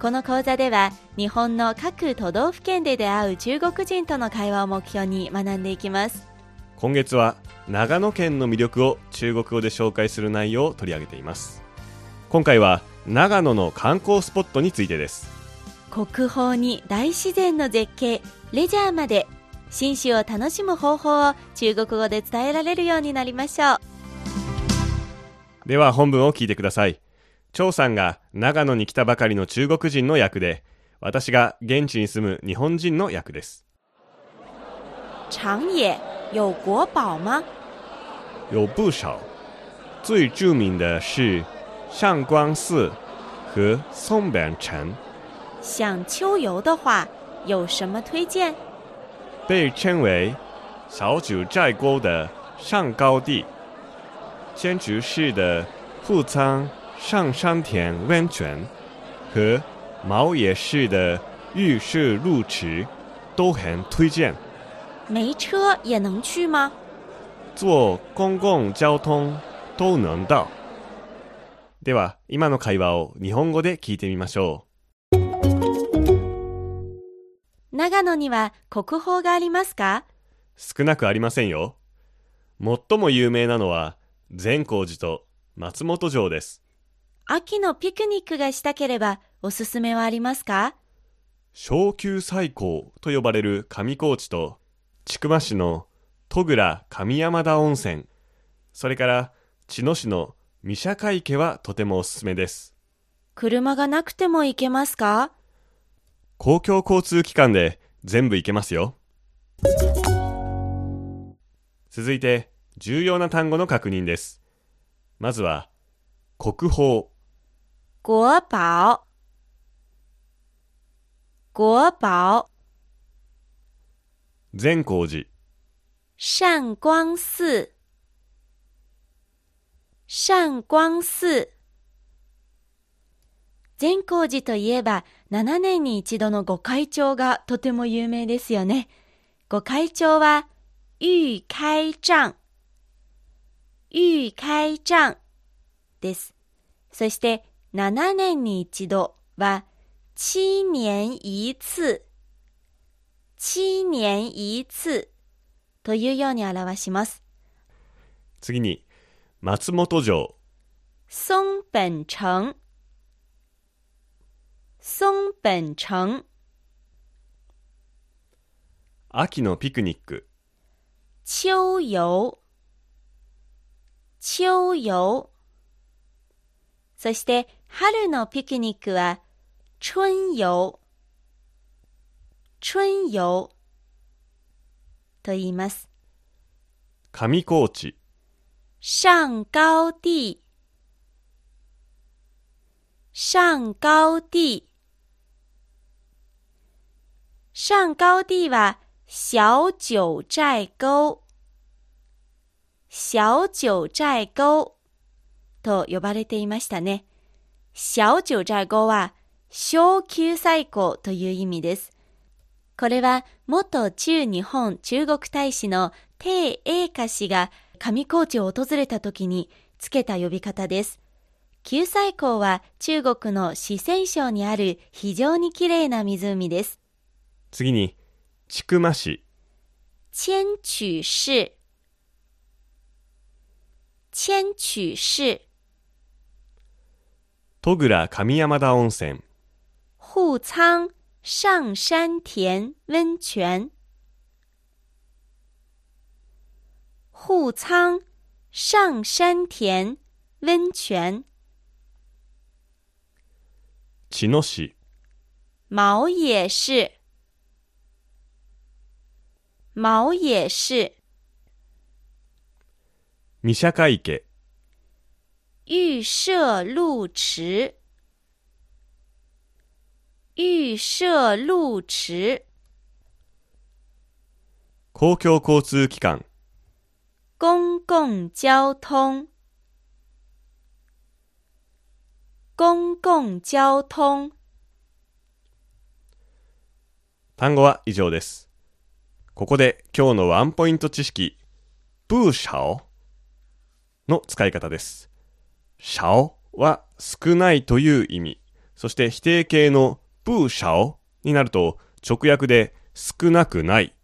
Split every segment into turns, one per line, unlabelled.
この講座では日本の各都道府県で出会う中国人との会話を目標に学んでいきます。
今月は長野県の魅力を中国語で紹介する内容を取り上げています。今回は長野の観光スポットについてです。
国宝に大自然の絶景レジャーまで新種を楽しむ方法を中国語で伝えられるようになりましょう。
では本文を聞いてください張さんが長野に来たばかりの中国人の役で私が現地に住む日本人の役です。
長野有国宝吗？
有不少。最著名的是上官寺和松本城。
想秋游的话有什么推荐？
被称为小九寨沟的上高地千竹市的富仓上山田温泉和毛野市的玉社路池都很推荐
没车也能去吗
坐公共交通都能到では今の会話を日本語で聞いてみましょう
長野には国宝がありますか
少なくありませんよ最も有名なのは善光寺と松本城です
秋のピクニックがしたければおすすめはありますか？
小級最高と呼ばれる上高地と千曲市の戸倉上山田温泉。それから茅野市の三社池はとてもおすすめです。
車がなくても行けますか？
公共交通機関で全部行けますよ。続いて重要な単語の確認です。まずは国宝
国宝。国宝。
善光寺。
善光寺。善光寺。善光寺といえば7年に一度の御開帳がとても有名ですよね。御開帳は、御開帳、御開帳です。そして、7年に一度は、七年一次、七年一次というように表します。
次に松本城。
松本城。松本城。
秋のピクニック。
秋游秋游そして春のピクニックは春游。春游。と言います。
上高地。
上高地。上高地。上高地は小九寨溝小九寨溝と呼ばれていましたね。小九寨溝は小九寨溝という意味です。これは元中日本中国大使の鄭英華氏が上高地を訪れた時につけた呼び方です。九寨溝は中国の四川省にある非常にきれいな湖です。
次に千曲市
千曲市千曲市
戸倉上山田温泉。
户仓上山田温泉。户仓上山田温泉。
茅野市。
毛野市。毛野市。
三社池
玉社路池玉社路池
公共交通機関、
公共交通，公共交通。
単語は以上です。ここで今日のワンポイント知識、ブーシャオの使い方です。シャオは少ないという意味。そして否定形のブーシャオになると直訳で少なくない。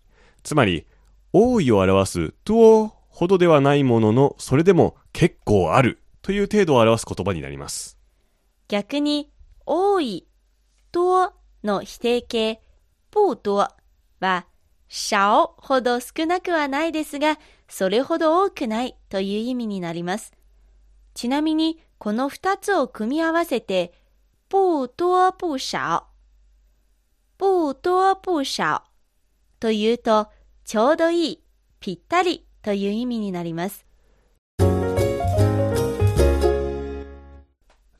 つまり多いを表すトゥオほどではないもののそれでも結構あるという程度を表す言葉になります。
逆に、多い、多の否定形、不多は、少ほど少なくはないですが、それほど多くないという意味になります。ちなみに、この二つを組み合わせて、不多不少、不多不少というと、ちょうどいい、ぴったりという意味になります。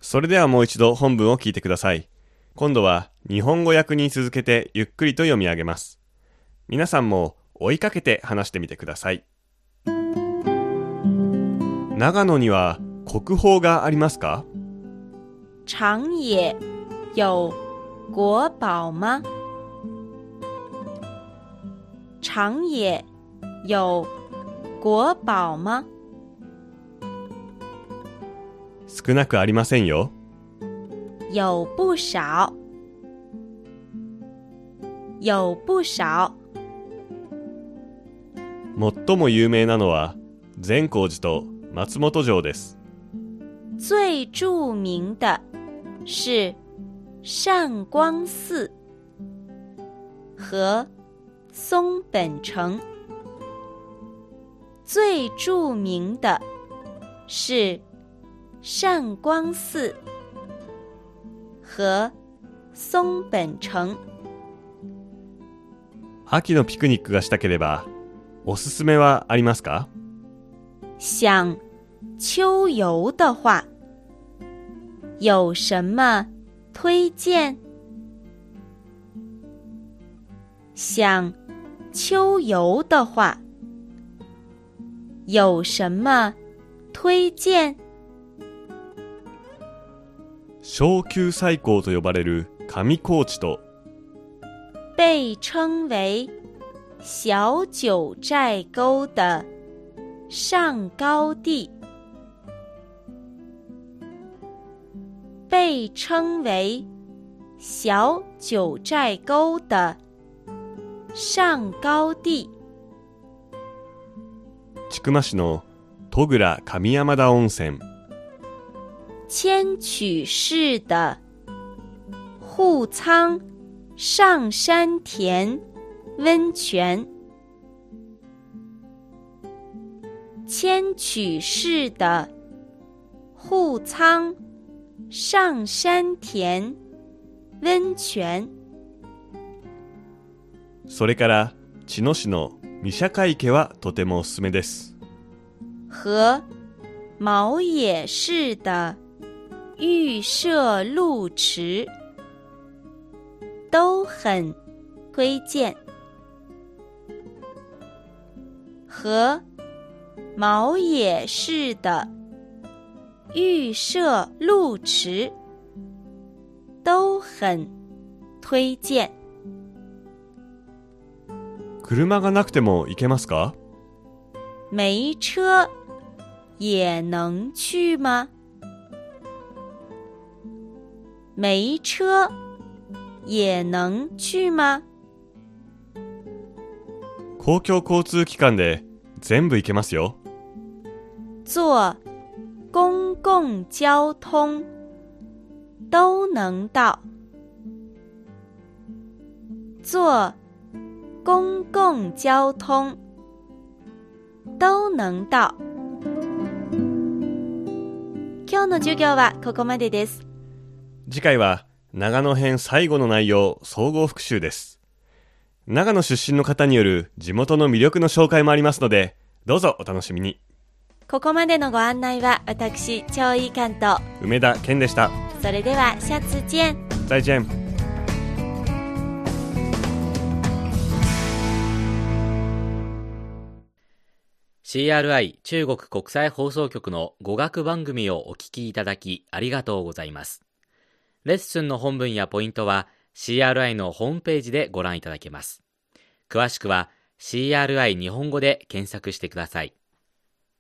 それではもう一度本文を聞いてください。今度は日本語訳に続けてゆっくりと読み上げます。皆さんも追いかけて話してみてください。長野には国宝がありますか？
长野有国宝吗？长野有国宝吗？
少なくありませんよ。
有不少，有不少。
最も有名なのは善光寺と松本城です。
最著名的是善光寺和松本城。最著名的是善光寺和松本城。
秋のピクニックがしたければおすすめはありますか？
想秋游的话，有什么推荐？想秋游的话，有什么推荐？
小級最高と呼ばれる上高地と
被称为小九寨沟的上高地， 被称为小九寨沟的上高地。
千曲市の戸倉上山田温泉
千曲市的户仓上山田温泉，千曲市的户仓上山田温泉。
それから茅野市の御社会池はとてもおすすめです。
和毛野市的预设路池都很推荐，和毛野市的预设路池都很推荐。
車がなくても行けますか？
没车也能去吗？没车也能去吗？
公共交通機関で全部行けますよ。
坐公共交通都能到。坐公共交通都能到。今日の授業はここまでです。
次回は長野編最後の内容総合復習です。長野出身の方による地元の魅力の紹介もありますので、どうぞお楽しみに。
ここまでのご案内は私、超いい関東。
梅田健でした。
それでは、下次見。
再见。
CRI 中国国際放送局の語学番組をお聞きいただきありがとうございます。レッスンの本文やポイントは CRI のホームページでご覧いただけます。詳しくは CRI 日本語で検索してください。